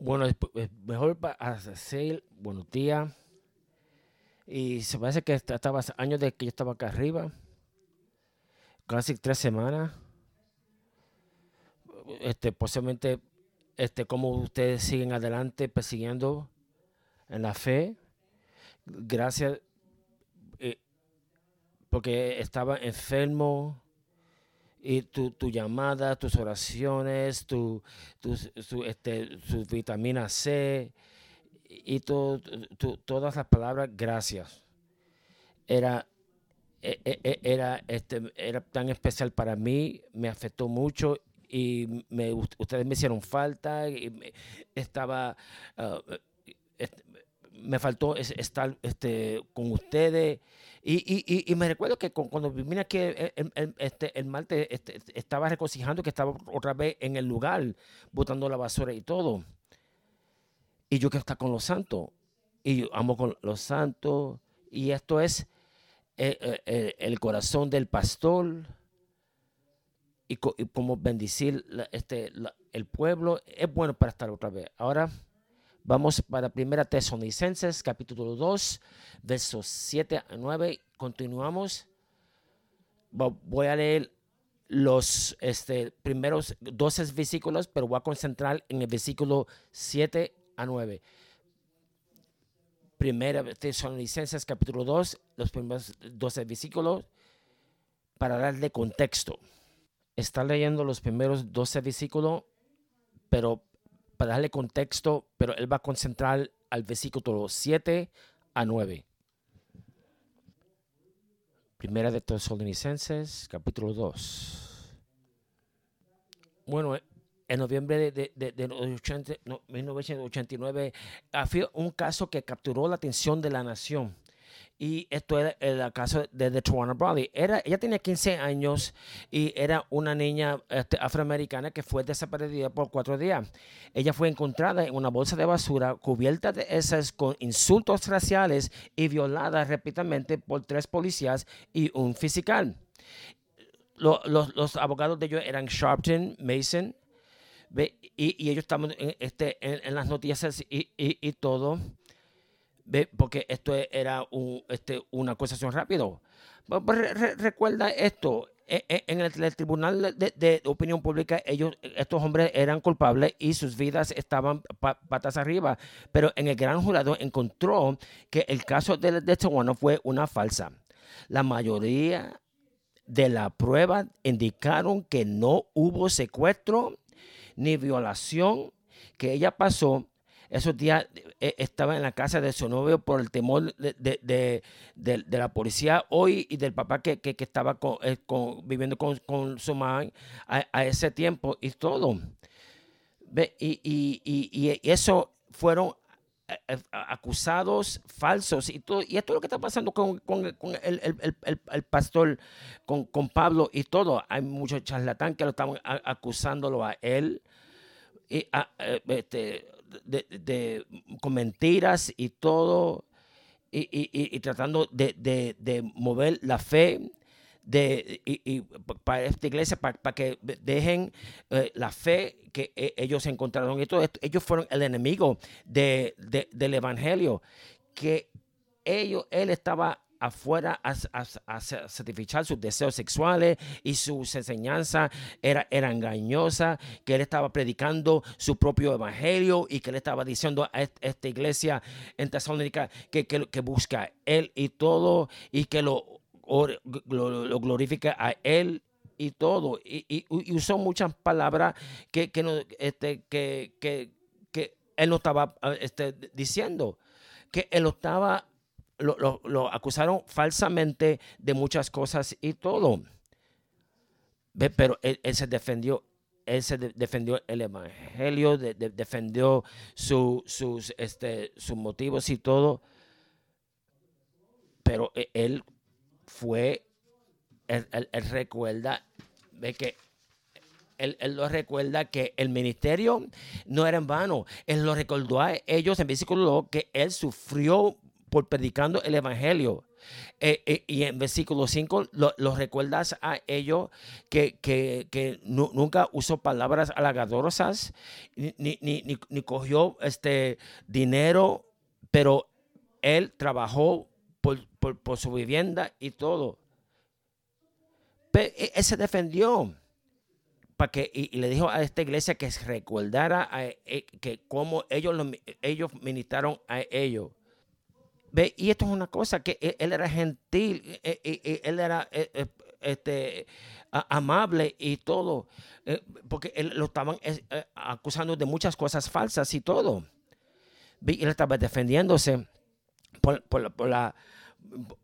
Bueno, es es mejor para hacer buenos días. Y se parece que est- estaba años de que yo estaba acá arriba. Casi tres semanas. Este, posiblemente, este, como ustedes siguen adelante persiguiendo en la fe. Gracias. eh, porque estaba enfermo. Y tu, tu llamada, tus oraciones, tu, tus- su, este, vitamina C y to- to- todas las palabras gracias. Era, e- e- e- era, este, era tan especial para mí, me afectó mucho y me, ust- ustedes me hicieron falta me- estaba, ah, me faltó es- estar este, con ustedes. Y, y- y- me recuerdo que cu- cuando vine aquí el, el- el- este, el martes este, estaba regocijando que estaba otra vez en el lugar, botando la basura y todo. Y yo quiero estar con los santos. Y yo amo con los santos. Y esto es eh, eh, eh, el corazón del pastor. Y, co- y como bendecir la- este, el pueblo. Es bueno para estar otra vez. Ahora vamos para Primera Tesalonicenses, capítulo 2, versos 7 a 9. Continuamos. Vo- Voy a leer los este, primeros 12 versículos, pero voy a concentrar en el versículo 7 a 9. Primera Tesalonicenses capítulo 2, los primeros 12 versículos, para darle contexto. Está leyendo los primeros 12 versículos, pero para darle contexto, pero él va a concentrar al versículo 7 a 9. Primera de Tesalonicenses, capítulo 2. Bueno, en noviembre de, de, de- de 80 no, 1989 había un caso que capturó la atención de la nación. Y esto era el caso de, de Tawana Brawley. Era, ella tenía 15 años y era una niña este, afroamericana que fue desaparecida por cuatro días. Ella fue encontrada en una bolsa de basura cubierta de esas con insultos raciales y violada repetidamente por tres policías y un fiscal. Lo- los, los abogados de ellos eran Sharpton, Mason. Y, ellos estaban en, este, en, las noticias y, y- todo. Porque esto era un, este, una acusación rápido. Pues, re- re- recuerda esto, e- e- en el, tribunal de, opinión pública, ellos, estos hombres eran culpables y sus vidas estaban pa- patas arriba, pero en el gran jurado encontró que el caso de, de Tawana fue una falsa. La mayoría de la prueba indicaron que no hubo secuestro ni violación, que ella pasó esos días, eh, estaba en la casa de su novio por el temor de, de- de- la policía hoy y del papá que, que- estaba con- eh, con- viviendo con, con su mamá a, ese tiempo y todo. Y, y- y- y eso fueron eh, acusados falsos y todo. Y esto es lo que está pasando con, con- el, el- el- el- pastor, con, con Pablo y todo. Hay muchos charlatán que lo estaban acusándolo a él y, a- eh, este, de, con mentiras y todo. Y, y- y- tratando de, de- mover la fe de, y, y pa- para esta iglesia, para, que dejen eh, la fe que eh, ellos encontraron. Y todo ellos fueron el enemigo de, de- del evangelio, que ellos, él estaba afuera a, a- a satisfacer sus deseos sexuales y sus enseñanzas era, era engañosa, que él estaba predicando su propio evangelio y que él estaba diciendo a est- esta iglesia en Tesalónica que, que, que busca él y todo y que lo, or- lo, lo glorifica a él y todo. Y, usó muchas palabras que, que, no, este, que, que, que él no estaba este, diciendo. Que él estaba, lo, lo- acusaron falsamente de muchas cosas y todo. Ve, Pero él, se defendió. Él se de- defendió el evangelio, de- de- defendió su- sus, este, sus motivos y todo. Pero e- él fue, él, él- recuerda de que él, él lo recuerda que el ministerio no era en vano. Él lo recordó a ellos en versículo 2 que él sufrió por predicando el evangelio. Eh, eh, y en versículo 5 los recuerdas a ellos que, nunca usó palabras halagadorosas, ni, ni, cogió este dinero, pero él trabajó por, su vivienda y todo. Pero e, él se defendió para que, y, le dijo a esta iglesia que recordara eh, que como ellos, ellos ministraron a ellos. ¿Ve? Y esto es una cosa, que e, él era gentil, e, e, él era este, amable y todo, eh, porque él lo estaban eh, acusando de muchas cosas falsas y todo. Y él estaba defendiéndose por, la,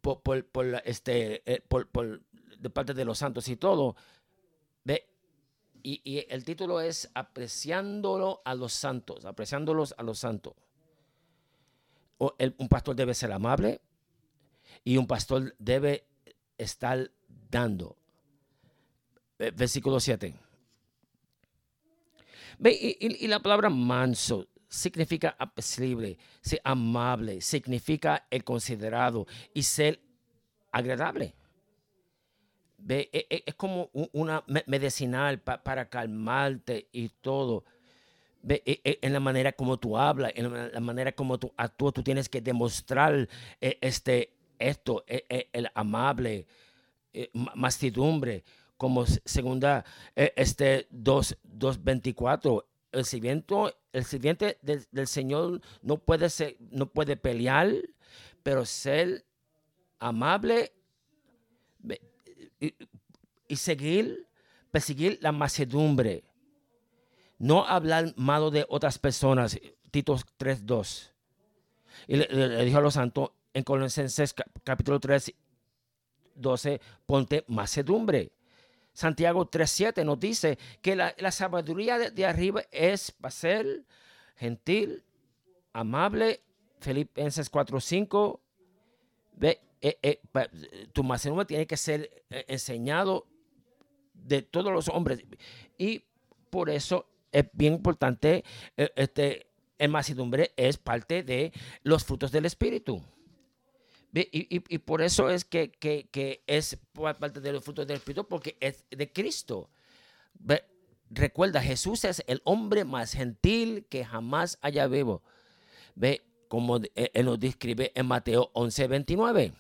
por, este, eh, por, de parte de los santos y todo. ¿Ve? Y el título es Apreciándolo a los santos, apreciándolos a los santos un pastor debe ser amable y un pastor debe estar dando. Versículo 7. Y, y, la palabra manso significa apacible, amable, significa el considerado y ser agradable. Ve, e, e, es como una medicinal para calmarte y todo. E, e, en la manera como tú hablas, en la manera como tú actúas, tú tienes que demostrar eh, este, esto, eh, eh, el amable, mastidumbre, como segunda, este 2.24. El sirviente, el sirviente del, Señor no puede, ser, no puede pelear, pero ser amable y, seguir, perseguir la mansedumbre no hablar malo de otras personas. Tito 3.2. Y le, dijo a los santos en Colosenses capítulo 3, 12, ponte macedumbre. Santiago 3.7 nos dice que la, sabiduría de, arriba es para ser gentil, amable. Filipenses 4.5. Ve, eh, eh, tu macedumbre tiene que ser eh, enseñado de todos los hombres. Y por eso es bien importante, eh, este, el mansedumbre es parte de los frutos del Espíritu. Y, por eso es que, es parte de los frutos del Espíritu, porque es de Cristo. Recuerda, Jesús es el hombre más gentil que jamás haya vivo. Ve como eh, él nos describe en Mateo 11, 29.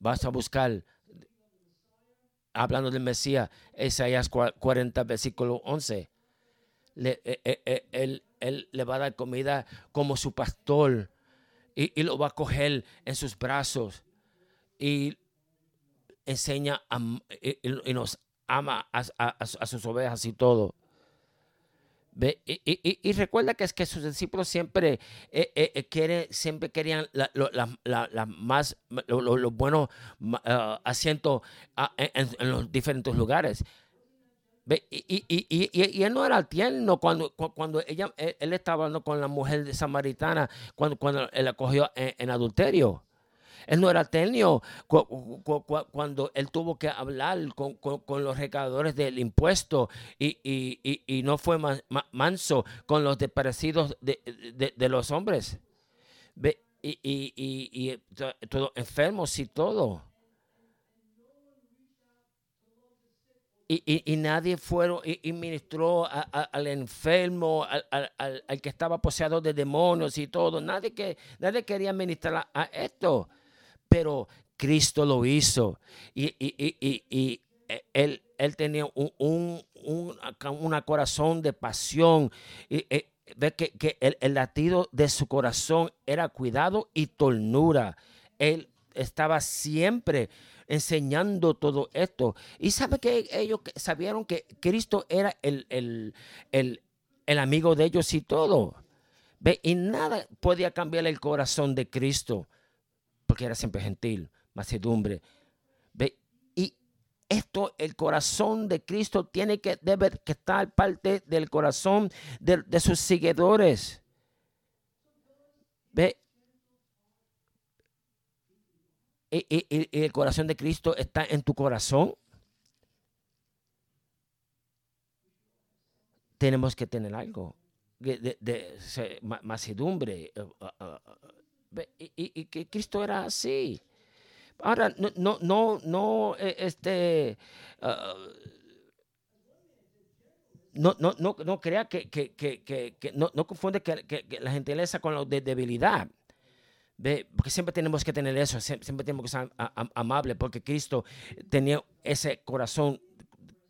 Vas a buscar hablando del Mesías, Isaías 40, versículo 11. Le, eh, eh, eh, él, le va a dar comida como su pastor y, lo va a coger en sus brazos y enseña y, nos ama a, sus ovejas y todo. Y, recuerda que es que sus discípulos siempre eh, eh, eh siempre querían la, más los buenos ah, asientos ah, en, los diferentes lugares. Y, él no era tierno cuando, cuando ella, él, estaba hablando con la mujer samaritana, cuando, cuando él la cogió en adulterio. Él no era tenio cuando él tuvo que hablar con, los recaudadores del impuesto y, no fue manso con los desaparecidos de, los hombres. Y, todo enfermos y todo. Y, nadie fue y, ministró al enfermo, al, que estaba poseado de demonios y todo. Nadie, que, nadie quería ministrar a esto pero Cristo lo hizo. Y, él, él, tenía un, un, corazón de pasión. Y, eh, ve que, el, latido de su corazón era cuidado y ternura. Él estaba siempre enseñando todo esto. Y sabe que ellos sabieron que Cristo era el, el amigo de ellos y todo. ¿Ve? Y nada podía cambiar el corazón de Cristo porque era siempre gentil, macedumbre. ¿Ve? Y esto, el corazón de Cristo tiene que, debe que estar parte del corazón de, sus seguidores. ¿Ve? Y, el corazón de Cristo está en tu corazón. Tenemos que tener algo de, de, de, macedumbre, uh, uh, uh, Y, que Cristo era así. Ahora, no, no, no, no eh, este, ah, no, no, no, no crea que, que, que, que no, confunde que, la gentileza con la de debilidad. ¿Ve? Porque siempre tenemos que tener eso, siempre tenemos que ser amables, porque Cristo tenía ese corazón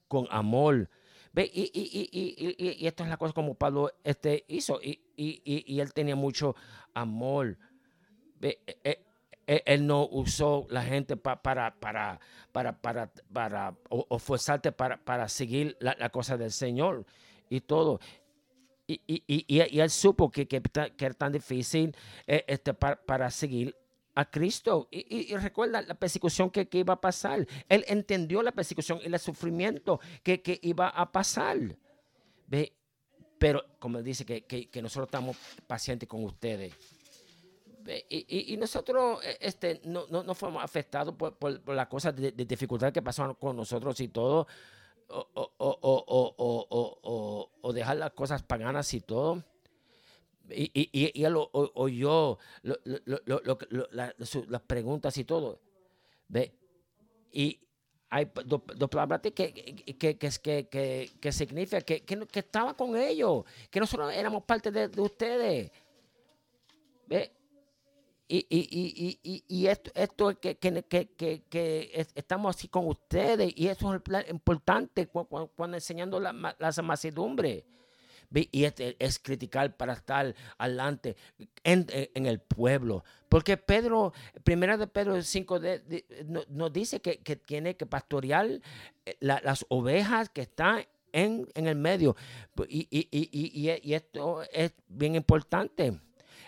con amor. ¿Ve? Y, y, y, y, esto es la cosa como Pablo este, hizo, y, él tenía mucho amor. ¿Ve? E, e, e, él no usó la gente para, para, para, para, para, o, forzarte para, para seguir la, cosa del Señor y todo. Y, y, y, él supo que, que, era tan difícil eh, este, para, seguir a Cristo. Y, recuerda la persecución que, iba a pasar. Él entendió la persecución y el sufrimiento que, que iba a pasar. ¿Ve? Pero, como dice, que, que nosotros estamos pacientes con ustedes y, nosotros eh, este, no, no, fuimos afectados por, las cosas de, dificultad que pasaron con nosotros y todo, o, o, o, dejar las cosas paganas y todo. Y, y, y él oyó las preguntas y todo. ¿Ve? Y hay dos, palabras que, que, que, que, que, significa que, que, estaba con ellos, que nosotros éramos parte de, de ustedes. ¿Ve? Y, y, y, y, esto, esto es que, que, que, que, estamos así con ustedes y eso es importante cuando, enseñando la, la. Y es, es, criticar para estar adelante en, en, el pueblo. Porque Pedro, primera de Pedro 5 nos dice que, tiene que pastorear eh, las ovejas que están en, en el medio. Y, y, y, y, esto es bien importante.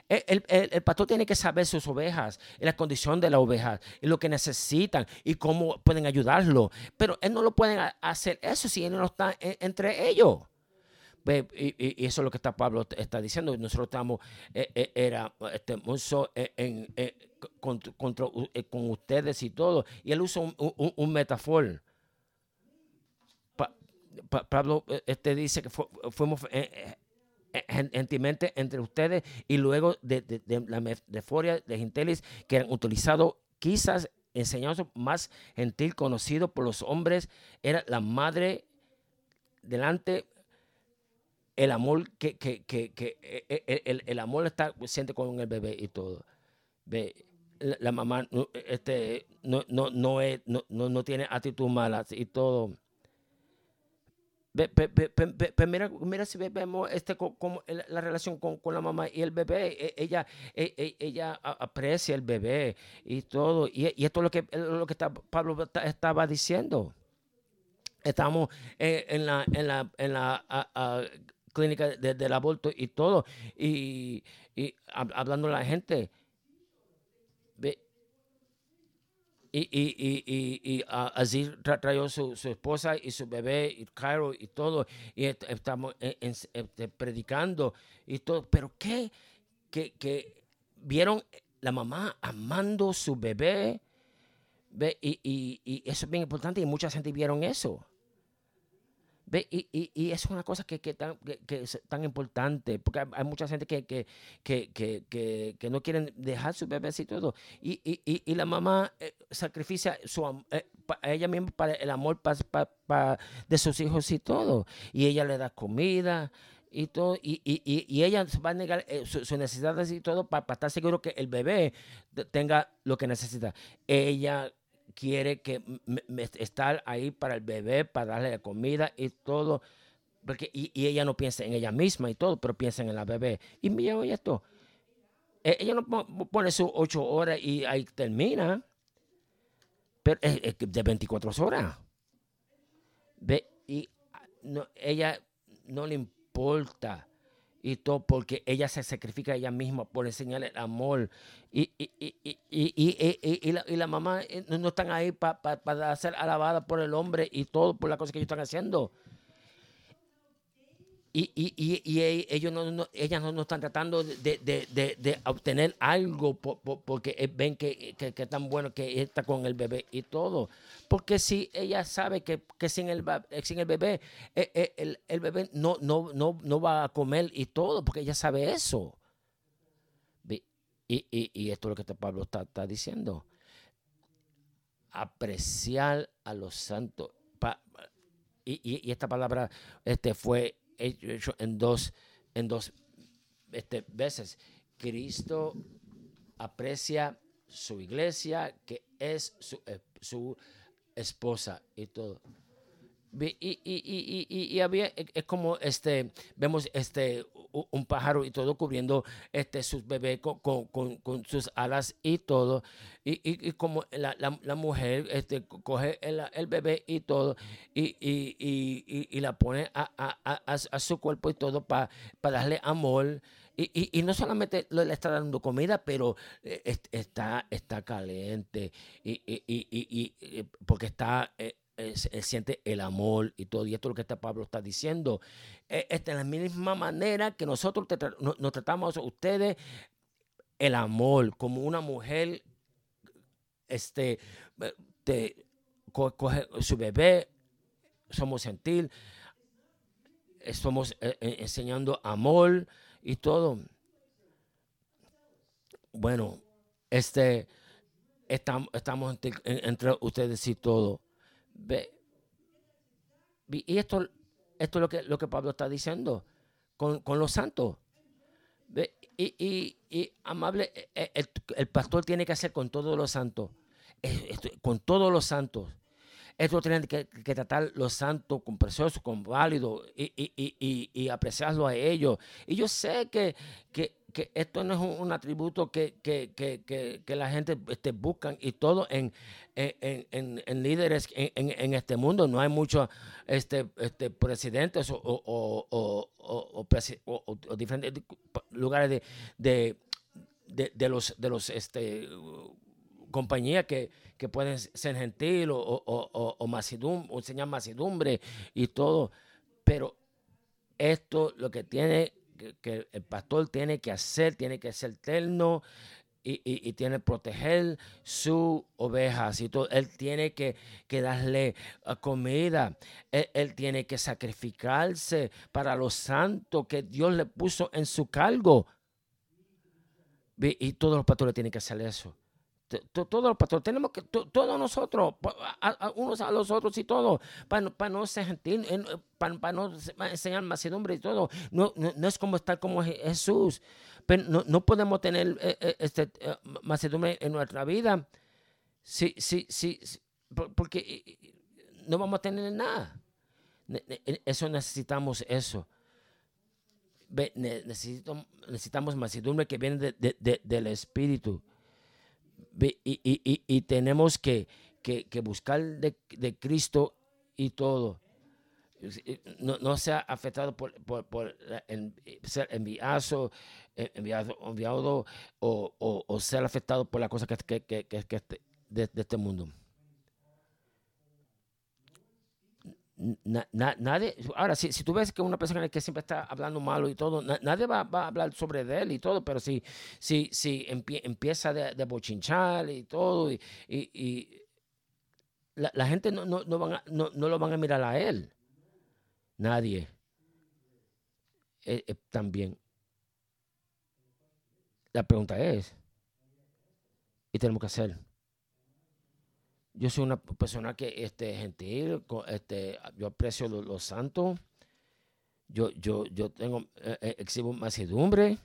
El, pastor tiene que saber sus ovejas, y la condición de las ovejas, y lo que necesitan, y cómo pueden ayudarlo. Pero él no lo puede hacer eso si él no está entre ellos. Y, eso es lo que está Pablo está diciendo. Nosotros estamos, eh, eh, era este, en, con ustedes y todo. Y él usa un, un, un metáforo. Pablo eh, este, dice que fuimos gentilmente entre ustedes y luego de, de, la meforia de gentiles que han utilizado quizás enseñanza más gentil conocido por los hombres era la madre delante el amor que, que, que, que e, e, el, el, amor está siente con el bebé y todo. Ve la, mamá este no no no, es, no, no, no tiene actitud mala y todo pero mira, mira si vemos este, como la relación con, con, la mamá y el bebé. E, ella, e, e, ella aprecia el bebé y todo. Y, esto es lo que, lo que está, Pablo estaba diciendo. Estamos en, la, en la, en la clínica del aborto y todo. Y, y hablando a la gente. Y, y, y, y, así trajo su, su, esposa y su bebé y Cairo y todo. Y estamos este, predicando y todo. Pero ¿qué? Que, que vieron la mamá amando su bebé. Y, y, y, eso es bien importante y mucha gente vieron eso. Ve, y, y, y, es una cosa que, que, tan, que, es tan importante, porque hay, mucha gente que, que, no quieren dejar su bebés y todo. Y, y, la mamá eh, sacrifica su, eh, ella misma para el amor de sus hijos y todo. Y ella le da comida y todo, y, y, y, ella va a negar eh, sus necesidades y todo para estar seguro que el bebé tenga lo que necesita. Ella quiere que estar ahí para el bebé, para darle la comida y todo. Porque, y, ella no piensa en ella misma y todo, pero piensa en la bebé. Y mira, oye esto. E, ella no pone sus ocho horas y ahí termina. Pero es, de 24 horas. Ve, y no, ella no le importa y todo porque ella se sacrifica ella misma por enseñarle el amor. Y, y, y, y la, la, mamá eh, no, están ahí para ser alabada por el hombre y todo por las cosas que ellos están haciendo y, y, y, y, ellos no, no, ellas no, no, están tratando de, de, de, de obtener algo porque ven que, que, tan bueno que está con el bebé y todo. Porque si ella sabe que, que sin, el, sin el bebé, eh, eh, el, el, bebé no, no, no, no va a comer y todo, porque ella sabe eso. Y, esto es lo que Pablo está, diciendo. Apreciar a los santos. y, esta palabra este, fue hecho en dos, en dos este, veces. Cristo aprecia su iglesia, que es su, eh, su esposa y todo. Y, y, y, y, había, es como este, vemos este, un pájaro y todo cubriendo este, sus bebés con, con, con, sus alas y todo. Y, como la, la, mujer este, coge el, el, bebé y todo y, la pone a, a, a, su cuerpo y todo para darle amor. Y, no solamente le está dando comida, pero eh, está, está caliente y, y porque está eh, eh, siente el amor y todo. Y esto es lo que este Pablo está diciendo. Eh, esta es la misma manera que nosotros nos tratamos a ustedes el amor como una mujer este te coge su bebé somos gentil estamos eh, enseñando amor y todo bueno este estamos, estamos entre ustedes y todo Ve, y esto, esto es lo que, lo que Pablo está diciendo con, los santos. Ve, y, y, amable, e, e, el, pastor tiene que hacer con todos los santos, con todos los santos. Esto tiene que, que, tratar los santos con preciosos, con válidos y, y, y, apreciarlo a ellos. Y yo sé que, que, que esto no es un, atributo que, la gente este, buscan y todo en, en, líderes en, este mundo. No hay muchos este, este, presidentes o, diferentes lugares de, de, los, de los este, compañías que, pueden ser gentil o, o, o, o enseñar masidumbre y todo. Pero esto lo que tiene que, el pastor tiene que hacer, tiene que ser terno y, tiene que proteger sus ovejas y todo. Él tiene que, darle ah, comida. Él, tiene que sacrificarse para los santos que Dios le puso en su cargo. Y, y todos los pastores tienen que hacer eso todos los pastores, tenemos que, todos nosotros, unos a los otros y todo, para, no ser gentil, para, no enseñar masedumbre y todo. No, no, es como estar como Jesús. Pero no, podemos tener eh, eh, este, eh, masedumbre en nuestra vida. Sí, sí, sí, porque no vamos a tener nada. Eso necesitamos eso. Necesitamos, necesitamos masedumbre que viene del Espíritu. Y, tenemos que, buscar de, Cristo y todo. No, no sea afectado por, ser enviado, enviado, enviado o, ser afectado por la cosa que, que, que, de, este mundo nadie, ahora, si, si tú ves que una persona que siempre está hablando malo y todo, nadie va, a hablar sobre él y todo, pero si, si, si empieza de, bochinchar y todo, y, la, gente no, no, no, van no, lo van a mirar a él. Nadie. Eh, eh, también. La pregunta es, ¿y tenemos que hacer? Yo soy una persona que este gentil, este, yo aprecio los, santos. Yo, yo, yo tengo, eh, eh, exhibo masedumbre.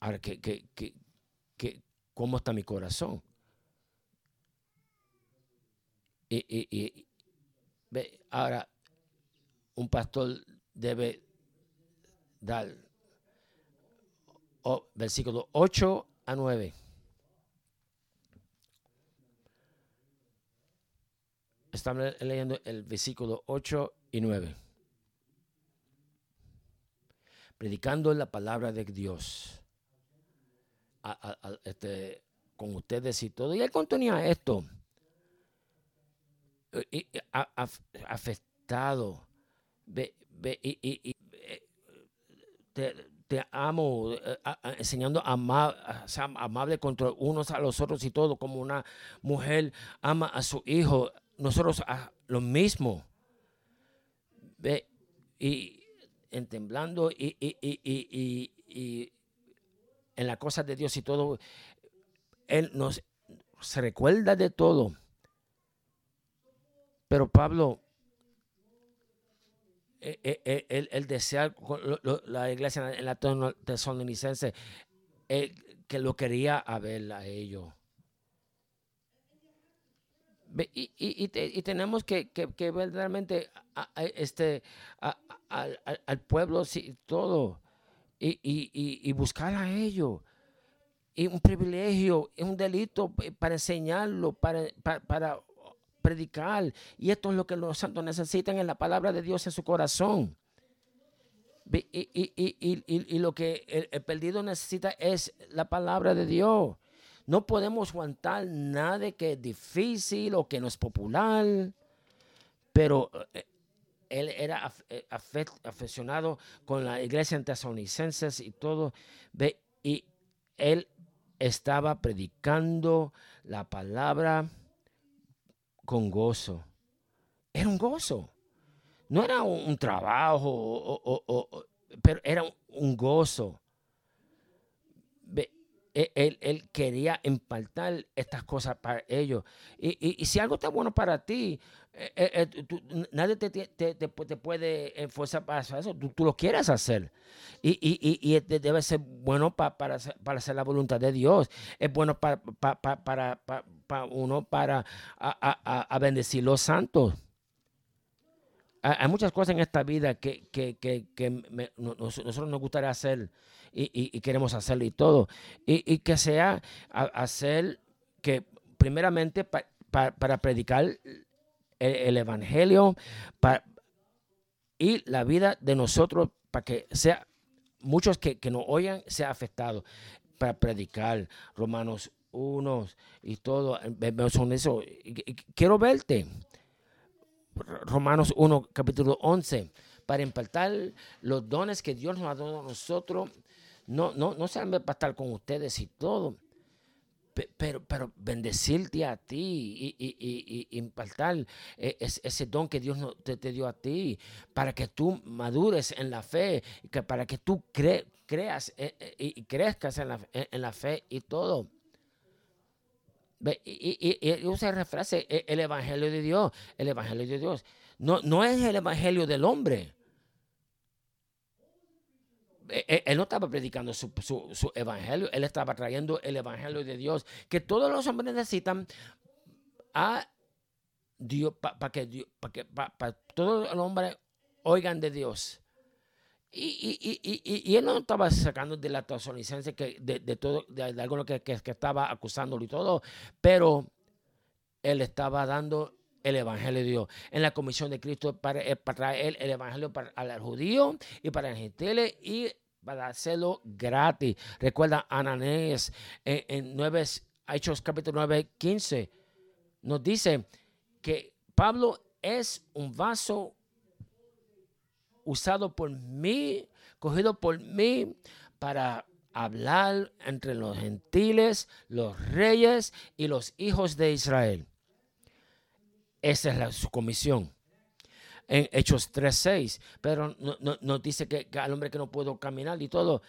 Ahora, ¿qué, qué, qué, cómo está mi corazón? Y, y, ve, ahora, un pastor debe dar oh, versículo 8 a 9. Estamos leyendo el versículo 8 y 9. Predicando la palabra de Dios este, con ustedes y todo. Y él contenía esto. Afectado. y, te, amo, eh, enseñando a ser amable contra unos a los otros y todo, como una mujer ama a su hijo, nosotros lo mismo. Y en temblando y, y, y, en las cosas de Dios y todo. Él nos se recuerda de todo. Pero Pablo, él, eh, eh, eh, él, desea la iglesia en la tesalonicense, que lo quería a ver a ellos. Y, y, tenemos que, que, verdaderamente este, al, pueblo sí, todo y, buscar a ellos. Y un privilegio, es un delito para enseñarlo, para, predicar. Y esto es lo que los santos necesitan en la palabra de Dios en su corazón. Y, lo que el, perdido necesita es la palabra de Dios. No podemos aguantar nada que es difícil o que no es popular. Pero eh, él era eh, aficionado con la iglesia en y todo. Y él estaba predicando la palabra con gozo. Era un gozo. No era un, trabajo, pero era un, gozo. E, él, quería impartar estas cosas para ellos. Y, si algo está bueno para ti, eh, eh, eh, nadie te, puede enforzar para eso. Tú, lo quieres hacer. Y, debe ser bueno para, hacer la voluntad de Dios. Es bueno para uno para a, a, bendecir los santos. Hay muchas cosas en esta vida que, que, que, que nosotros nos gustaría hacer y, y, queremos hacerlo y todo. Y, que sea hacer que primeramente para predicar el, Evangelio y la vida de nosotros para que sea muchos que, que nos oigan sea afectado para predicar Romanos 1 y todo son eso quiero verte Romanos 1 capítulo 11 para impartar los dones que Dios nos ha dado a nosotros no no no solamente para estar con ustedes y todo pero, pero bendecirte a ti y, y, y, eh, ese don que Dios te, te, dio a ti para que tú madures en la fe, para que tú creas eh, eh, y crezcas en la, en la fe y todo. Y, y, usa la frase, el evangelio de Dios, el evangelio de Dios. No, no es el evangelio del hombre. Eh, eh, él no estaba predicando su, evangelio, él estaba trayendo el evangelio de Dios, que todos los hombres necesitan a Dios, para que, que todos los hombres oigan de Dios. Y, él no estaba sacando de la licencia que de, todo, de, algo que, que, estaba acusándolo y todo, pero él estaba dando el Evangelio de Dios. En la comisión de Cristo para, eh, para traer el Evangelio para el judío y para el gentiles y para hacerlo gratis. Recuerda Ananés en, en 9, Hechos capítulo 9, 15. Nos dice que Pablo es un vaso usado por mí, cogido por mí para hablar entre los gentiles, los reyes y los hijos de Israel. Esa es la, su comisión. En Hechos 3.6. Pero nos no, dice que, al hombre que no puedo caminar y todo.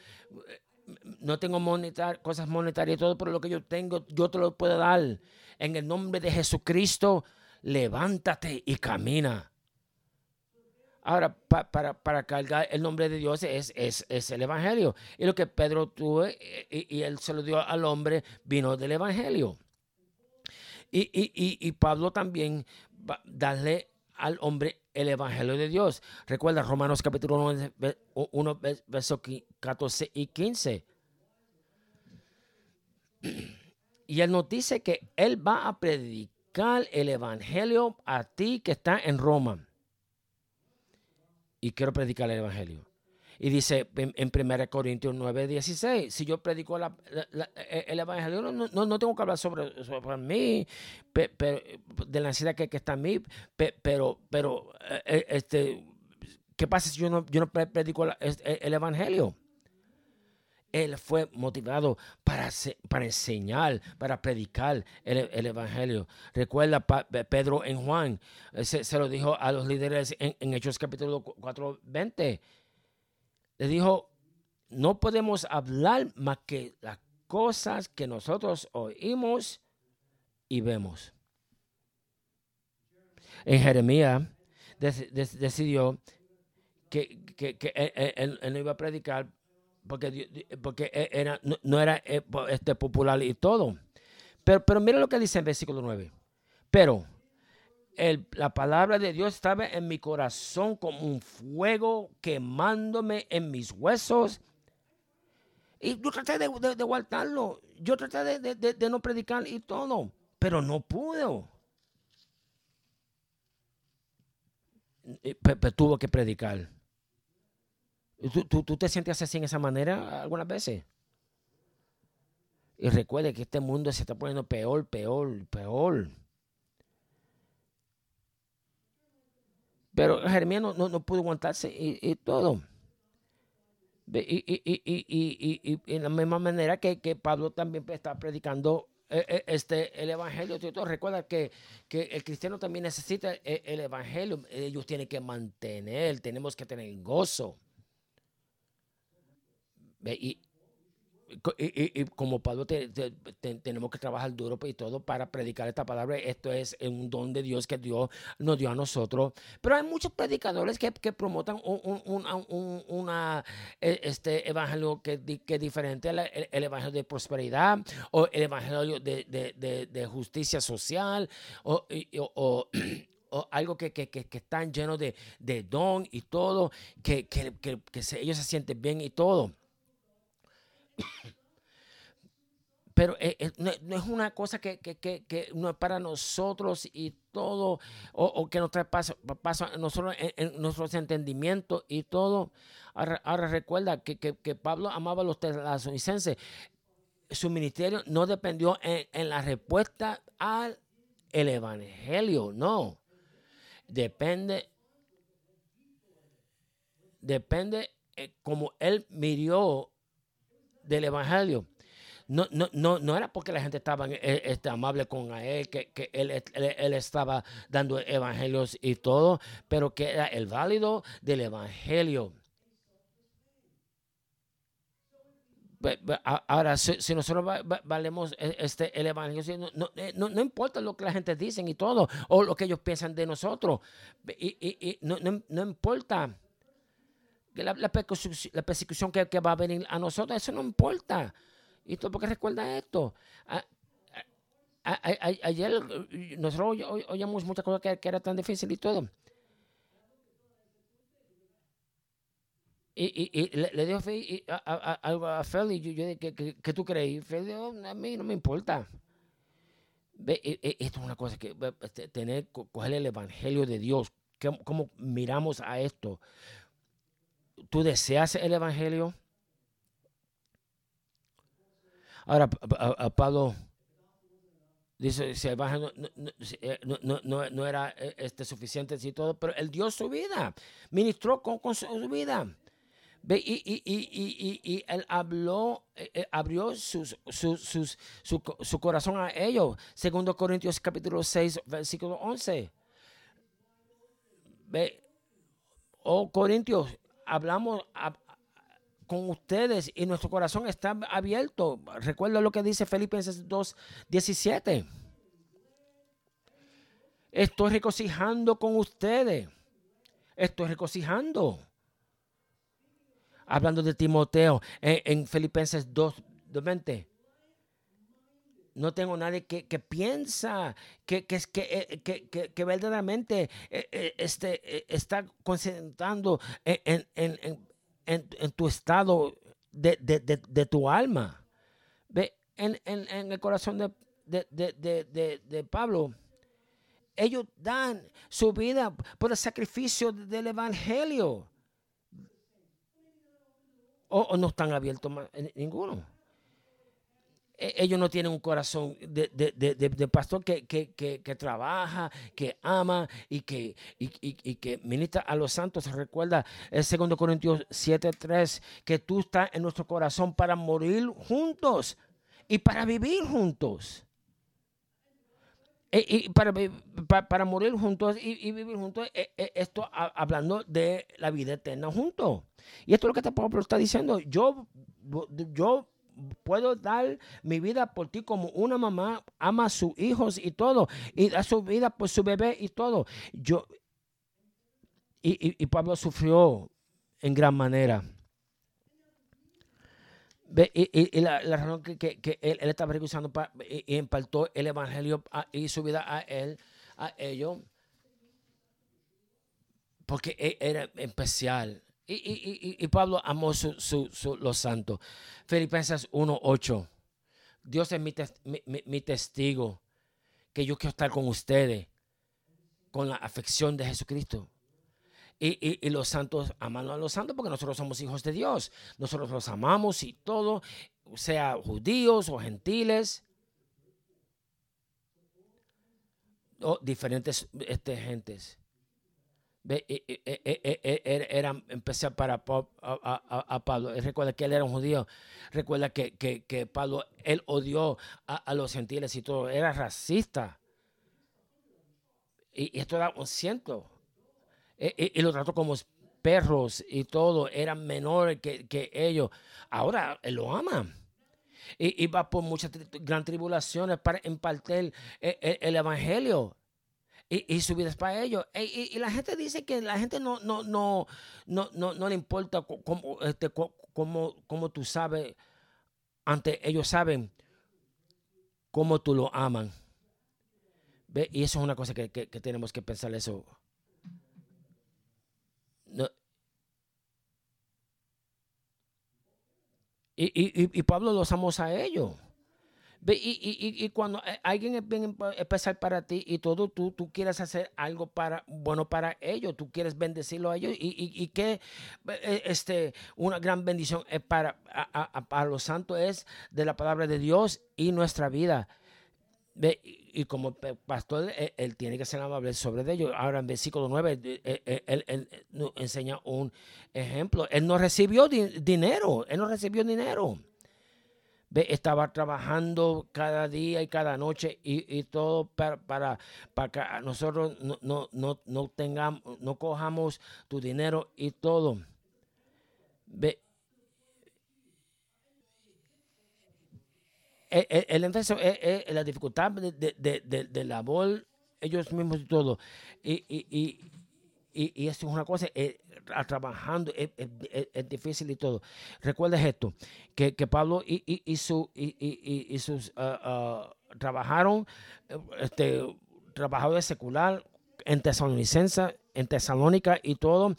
No tengo monetar, cosas monetarias y todo, pero lo que yo tengo, yo te lo puedo dar. En el nombre de Jesucristo, levántate y camina. Ahora, para, para, cargar el nombre de Dios es, es, el Evangelio. Y lo que Pedro tuvo y, y, él se lo dio al hombre vino del Evangelio. Y, y, Pablo también darle al hombre el Evangelio de Dios. Recuerda Romanos capítulo 1, versos 14 y 15. Y él nos dice que él va a predicar el Evangelio a ti que está en Roma. Y quiero predicar el Evangelio. Y dice en, 1 Corintios 9, 16, si yo predico e, el Evangelio, no, no, tengo que hablar sobre, sobre mí, pero, de la ansiedad que, está en mí, pero, pero eh, eh, este, ¿qué pasa si yo no, yo no predico el, Evangelio? Él fue motivado para, para enseñar, para predicar el, Evangelio. Recuerda Pedro en Juan, eh, se, lo dijo a los líderes en, Hechos capítulo 4, 20 le dijo, no podemos hablar más que las cosas que nosotros oímos y vemos. En Jeremías decidió que, él, no iba a predicar porque, porque e, era, no, era eh, este, popular y todo. Pero, pero mira lo que dice en versículo 9. Pero la palabra de Dios estaba en mi corazón como un fuego quemándome en mis huesos. Y yo traté de, de, guardarlo. Yo traté de, de, no predicar y todo. Pero no pude. Pero, tuvo que predicar. ¿Tú, tú, te sientes así en esa manera algunas veces? Y recuerde que este mundo se está poniendo peor, peor, peor. Pero Jeremías no, no, pudo aguantarse y, todo. Y, y, en la misma manera que, que Pablo también está predicando eh, eh, este, el evangelio. Recuerda que, que, el cristiano también necesita el, el, evangelio. Ellos tienen que mantener, tenemos que tener gozo. Y, y, como Pablo tenemos que trabajar duro y todo para predicar esta palabra. Esto es un don de Dios que Dios nos dio a nosotros. Pero hay muchos predicadores que, que promotan un, un, una, e, este evangelio que, que es diferente al el, evangelio de prosperidad o el evangelio de, de, de, justicia social o, o o algo que, que, que, están llenos de, de, don y todo, que, que, que ellos se sienten bien y todo. Pero eh, eh, no, es una cosa que, no es para nosotros y todo, o, que nos pasa, pasa nosotros en, nuestros entendimientos y todo. Ahora, recuerda que, Pablo amaba a los tesalonicenses. Su ministerio no dependió en, la respuesta al el evangelio, no. Depende, depende eh, como él miró del Evangelio. No, no, no, no era porque la gente estaba eh, este, amable con él, que, él, él, estaba dando evangelios y todo, pero que era el válido del evangelio. Ahora, si, nosotros valemos e, este, el evangelio, eh, no, no, importa lo que la gente dice y todo, o lo que ellos piensan de nosotros, y, y, no, no importa la, la, persecución, que, va a venir a nosotros, eso no importa. ¿Y todo porque recuerda esto? ayer nosotros oímos muchas cosas que, era tan difícil y todo. Y, y, le, dio algo a, a, Feli, yo, yo ¿qué, tú crees? Feli dijo, a mí no me importa. Ve, e, e, esto es una cosa que este, tener, coger el evangelio de Dios, cómo miramos a esto tú deseas el Evangelio. Ahora, Pablo dice, si el Evangelio no, era eh, este, suficiente y todo, pero él dio su vida, ministró con, con su vida. Y, y, y, y, él habló, eh, eh, abrió sus, sus, sus, su, su, corazón a ellos. Segundo Corintios capítulo 6, versículo 11. Ve, oh Corintios, hablamos con ustedes y nuestro corazón está abierto. Recuerda lo que dice Filipenses 2, 17. Estoy regocijando con ustedes. Estoy regocijando. Hablando de Timoteo en, Filipenses 2, 20 no tengo nadie que, piensa que, que, que, que, que verdaderamente eh, eh, este, está concentrando en, en, en, en tu estado de, de, de, tu alma. Ve, en, el corazón de, de, Pablo, ellos dan su vida por el sacrificio del Evangelio. O, no están abiertos ninguno. E, ellos no tienen un corazón de, de, pastor que, que, trabaja, que ama y que, y, que ministra a los santos. Recuerda el 2 Corintios 7:3 que tú estás en nuestro corazón para morir juntos y para vivir juntos. y para, para, morir juntos y, vivir juntos, esto hablando de la vida eterna juntos. Y esto es lo que está diciendo. Yo, yo puedo dar mi vida por ti como una mamá ama a sus hijos y todo, y da su vida por su bebé y todo. Yo, y, Pablo sufrió en gran manera. Y, la, razón que, que, él, estaba recusando y, impartió el evangelio y su vida a él, a ellos, porque e, era especial. Y, Pablo amó su, su, los santos. Filipenses 1.8. Dios es mi, mi, testigo que yo quiero estar con ustedes con la afección de Jesucristo. Y, los santos aman a los santos porque nosotros somos hijos de Dios. Nosotros los amamos y todo, sea judíos o gentiles, o diferentes este, gentes. Era especial para a, Pablo. Recuerda que él era un judío. Recuerda que, Pablo, él odió a, los gentiles y todo. Era racista. Y, esto era un ciento. Y, lo trató como perros y todo. Eran menores que, ellos. Ahora él lo ama. Y, va por muchas gran tribulaciones para impartir el evangelio y, su vida es para ellos. Y, la gente dice que la gente no, no, no, no, no, le importa cómo, este, cómo, tú sabes, ante ellos saben cómo tú lo aman. ¿Ve? Y eso es una cosa que, tenemos que pensar eso. Y, y, Pablo los amos a ellos. Y, y, y, cuando alguien es bien especial para ti y todo, tú, tú quieres hacer algo para, bueno para ellos, tú quieres bendecirlo a ellos y, que eh, este, una gran bendición es para, para los santos es de la palabra de Dios y nuestra vida. Y como pastor, él, tiene que ser amable sobre ellos. Ahora en versículo 9, eh, eh, él, él, enseña un ejemplo. Él no recibió dinero, él no recibió dinero estaba trabajando cada día y cada noche y, todo para, para, para, que nosotros no, no, no, no, tengamos, no cojamos tu dinero y todo. Ve, el, el, es, la dificultad de, de, de, de, labor ellos mismos y todo. Y, y, y, y, eso es una cosa, eh, trabajando es, difícil y todo. Recuerda esto, que, Pablo y, y, su, y, sus ah, ah, trabajaron, este, de secular en Tesalonicense, en Tesalónica y todo,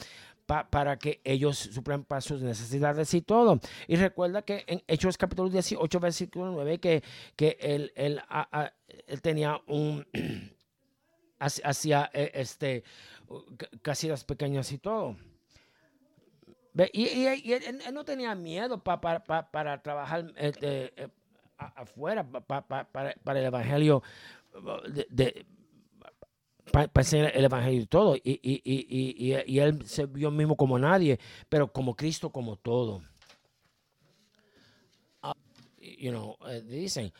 para que ellos suplan para sus necesidades y todo. Y recuerda que en Hechos capítulo 18, versículo 9, que, que él, él, él tenía un, hacía este, casitas pequeñas y todo. Y, él, no tenía miedo para trabajar este, eh, afuera para el evangelio de, para enseñar el evangelio y todo. Y, y, él se vio mismo como nadie, pero como Cristo como todo. Ah, you know, eh, dicen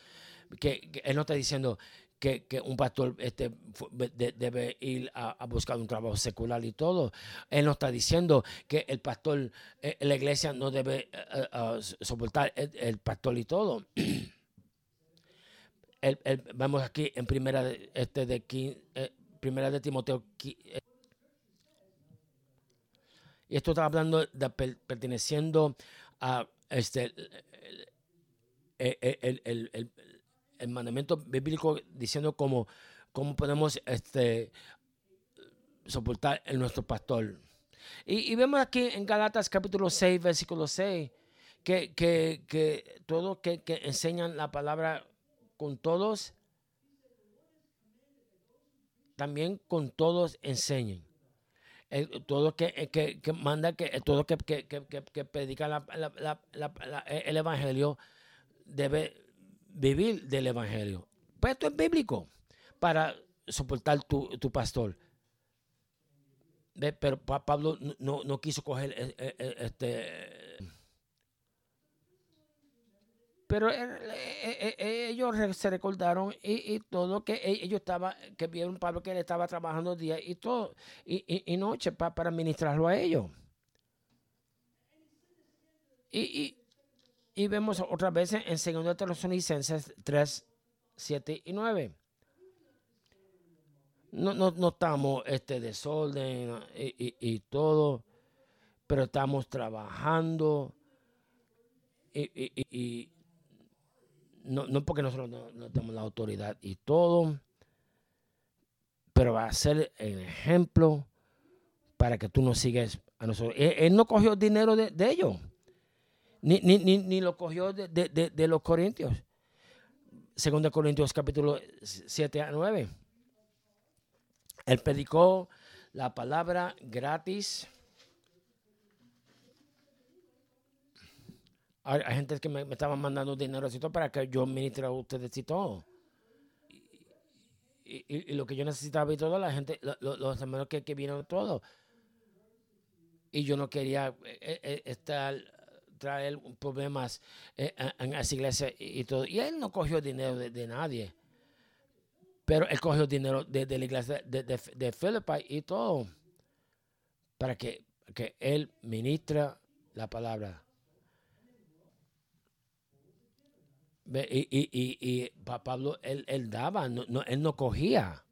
que, él no está diciendo que, un pastor este, debe ir a, buscar un trabajo secular y todo. Él no está diciendo que el pastor, eh, la iglesia no debe eh, soportar el, pastor y todo. vamos aquí en primera de, este de, eh, primera de Timoteo. y esto está hablando de perteneciendo a este el, el mandamiento bíblico diciendo cómo, cómo podemos este, soportar en nuestro pastor. Y, vemos aquí en Galatas capítulo 6, versículo 6, que, que, que todos que, que, enseñan la palabra con todos, también con todos enseñen. todo que, que, manda, que todo que, que, predica la, el evangelio debe vivir del Evangelio. Pues esto es bíblico para soportar tu, tu pastor. Pero Pablo no, no quiso coger eh, eh, eh, este... Pero ellos se recordaron y, todo que ellos estaban, que vieron Pablo que él estaba trabajando día y todo, y, noche para administrarlo a ellos. Y, y, vemos otra vez en 2 Tesalonicenses 3, 7 y 9. No, no, no estamos este desorden y, y, todo, pero estamos trabajando y, no, no, porque nosotros no, tenemos la autoridad y todo, pero va a ser el ejemplo para que tú no sigas a nosotros. Él, no cogió dinero de, de ellos ni, ni, ni, ni lo cogió de, de, de, los corintios. Segundo Corintios capítulo 7 a 9. Él predicó la palabra gratis. Hay, gente que me, me estaban mandando dinero para que yo ministre a ustedes y todo. Y, y, lo que yo necesitaba y todo, la gente, los hermanos que, que vinieron todo. Y yo no quería eh, estar traer problemas eh, en esa iglesia y, todo. Y él no cogió dinero de, nadie. Pero él cogió dinero de, la iglesia de, de, y todo. Para que, que él ministra la palabra. Y, y, y, Pablo, él, él daba, no, él no cogía.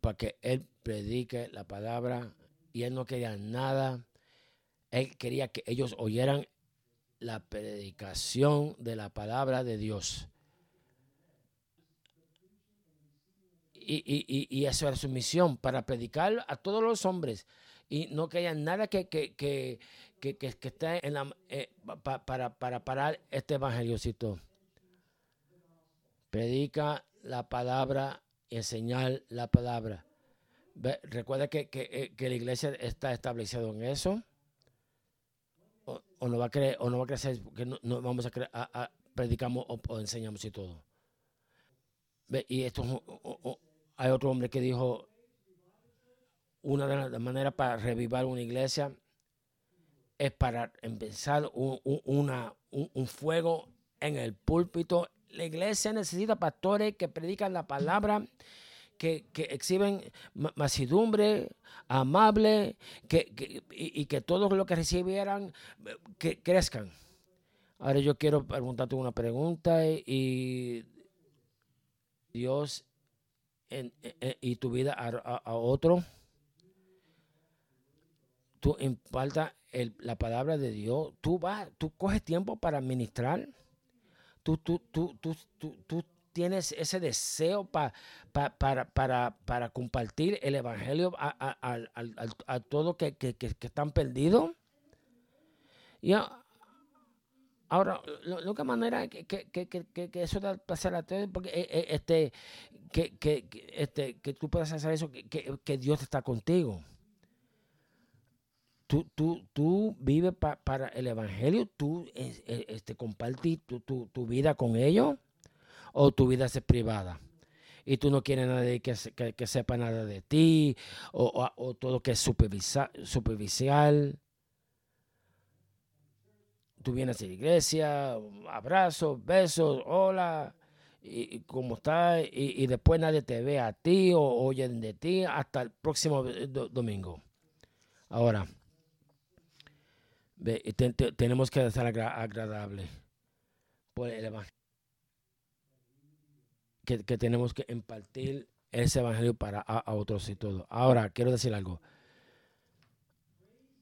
Para que él predique la palabra y él no quería nada. Él quería que ellos oyeran la predicación de la palabra de Dios. Y, eso era su misión, para predicar a todos los hombres. Y no que haya nada que, que, que, esté en la, eh, para, para parar este evangeliocito. Predica la palabra y enseñar la palabra. Recuerda que, eh, que, la iglesia está establecida en eso. O, no va a creer, o no va a crecer, que no, vamos a, creer, a, predicamos o, enseñamos y todo. Y esto hay otro hombre que dijo una de las maneras para revivir una iglesia es para empezar un, una, un fuego en el púlpito. La iglesia necesita pastores que predican la palabra que, exhiben masidumbre, amable, que, y, que todos los que recibieran que crezcan. Ahora yo quiero preguntarte una pregunta y Dios y tu vida a, otro. Tú imparta la palabra de Dios. Tú vas, tú coges tiempo para ministrar. Tú, tú, tú, tú, tú, tú tienes ese deseo para, para, compartir el Evangelio a, a, todos que, están perdidos. Y ahora, la única manera que, que, eso da pasar a todos, porque eh, eh, este, que, este, que tú puedas hacer eso, que, Dios está contigo. Tú, tú, tú vives para el Evangelio, tú este, compartes tu, tu, tu vida con ellos o tu vida es privada y tú no quieres nadie que, que, sepa nada de ti o, todo que es superficial. Tú vienes a la iglesia, abrazos, besos, hola, y, cómo estás, y, después nadie te ve a ti o oyen de ti hasta el próximo domingo. Ahora, tenemos que ser agradable por el Evangelio que, tenemos que impartir ese evangelio para a, otros y todo. Ahora, quiero decir algo.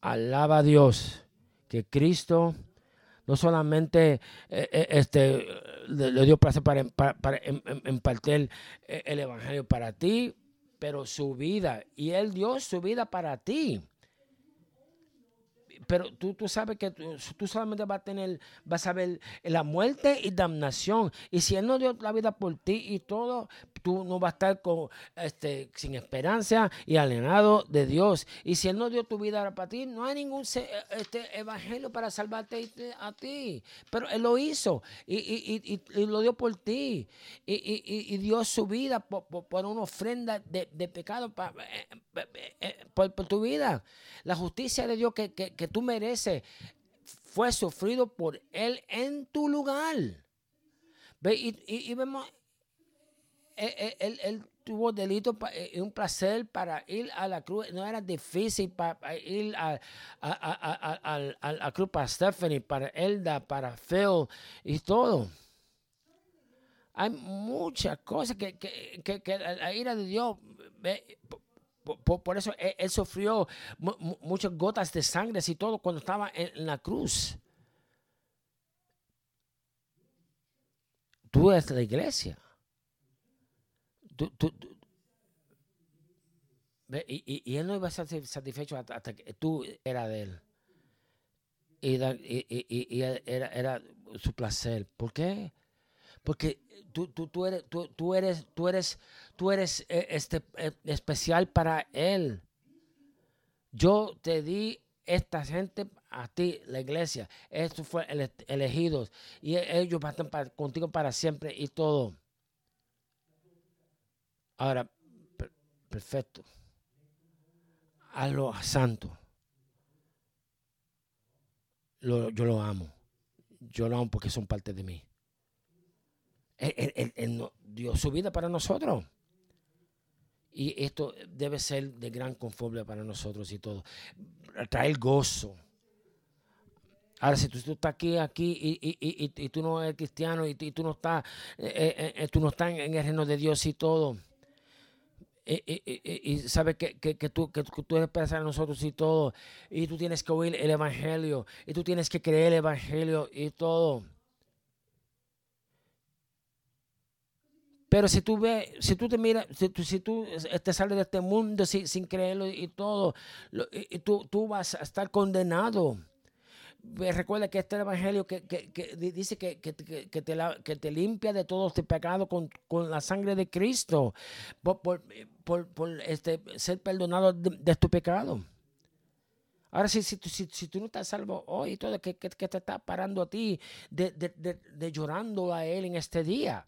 Alaba a Dios que Cristo no solamente eh, eh, este, le, dio placer para, para, impartir el evangelio para ti, pero su vida, y Él dio su vida para ti pero tú, tú sabes que tú, solamente vas a tener, vas a ver la muerte y damnación. Y si Él no dio la vida por ti y todo, tú no vas a estar este, sin esperanza y alienado de Dios. Y si Él no dio tu vida para ti, no hay ningún este, evangelio para salvarte a ti. Pero Él lo hizo y, y, y, lo dio por ti. Y, dio su vida por, por, una ofrenda de, de pecado para, eh, eh, eh, por, por, tu vida. La justicia de Dios que, que, que tú merece fue sufrido por Él en tu lugar. ¿Ve? Y, vemos, e, e, él, tuvo delito y un placer para ir a la cruz. No era difícil para ir a, a, la cruz para Stephanie, para Elda, para Phil y todo. Hay muchas cosas que, que, la ira de Dios, por, eso él, sufrió muchas gotas de sangre y todo cuando estaba en, la cruz. Tú eres la iglesia. y, él no iba a estar satisfecho hasta, que tú eras de él. Y, y, era, era su placer. ¿Por qué? Porque tú, tú, tú, eres, tú, tú, eres, tú eres, tú eres eh, este, eh, especial para Él. Yo te di esta gente a ti, la iglesia. Esto fue el, elegidos. Y ellos van a estar contigo para siempre y todo. Ahora, perfecto. A lo santo. yo lo amo. Yo lo amo porque son parte de mí. Él, dio su vida para nosotros. Y esto debe ser de gran conforme para nosotros y todo. Traer gozo. Ahora, si tú, estás aquí, aquí y, tú no eres cristiano y, tú no estás, eh, eh, eh, tú no estás en el reino de Dios y todo, y, sabes que, tú, que tú eres para nosotros y todo, y tú tienes que oír el Evangelio, y tú tienes que creer el Evangelio y todo. Pero si tú ves, si tú te miras, si tú, si tú te sales de este mundo sin, creerlo y todo, y tú, tú, vas a estar condenado. Recuerda que este evangelio que, dice que, te que te limpia de todo este pecado con, la sangre de Cristo, por, este, ser perdonado de, tu pecado. Ahora, si, si, si, si, tú no estás salvo hoy, todo que, te está parando a ti de, de llorando a Él en este día.